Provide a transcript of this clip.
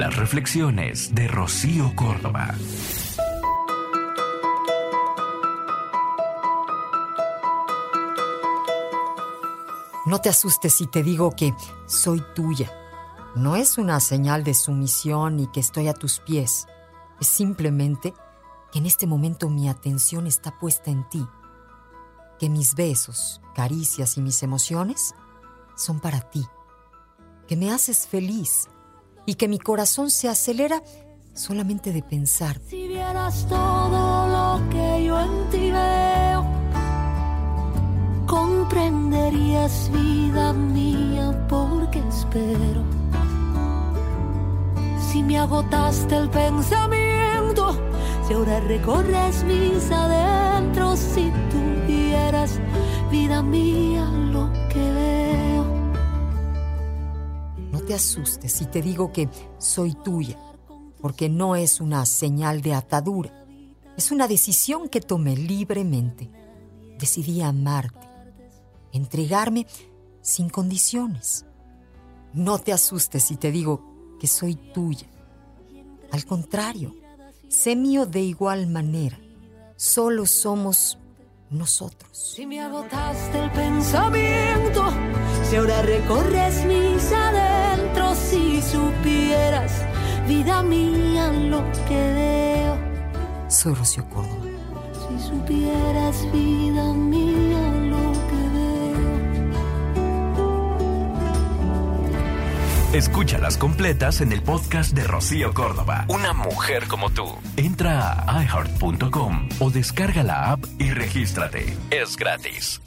Las reflexiones de Rocío Córdoba. No te asustes si te digo que soy tuya. No es una señal de sumisión ni que estoy a tus pies. Es simplemente que en este momento mi atención está puesta en ti. Que mis besos, caricias y mis emociones son para ti. Que me haces feliz y que mi corazón se acelera solamente de pensar. Si vieras todo lo que yo en ti veo, comprenderías vida mía porque espero. Si me agotaste el pensamiento, si ahora recorres mis adentros, si tuvieras vida mía te asustes si te digo que soy tuya, porque no es una señal de atadura, es una decisión que tomé libremente. Decidí amarte, entregarme sin condiciones. No te asustes si te digo que soy tuya. Al contrario, sé mío de igual manera. Solo somos nosotros. Si me agotaste el pensamiento, si ahora recorres mis adentros, si supieras, vida mía, lo que veo. Soy Rocío Córdoba. Si supieras, vida mía, lo que veo. Escúchalas completas en el podcast de Rocío Córdoba. Una mujer como tú. Entra a iHeart.com o descarga la app y regístrate. Es gratis.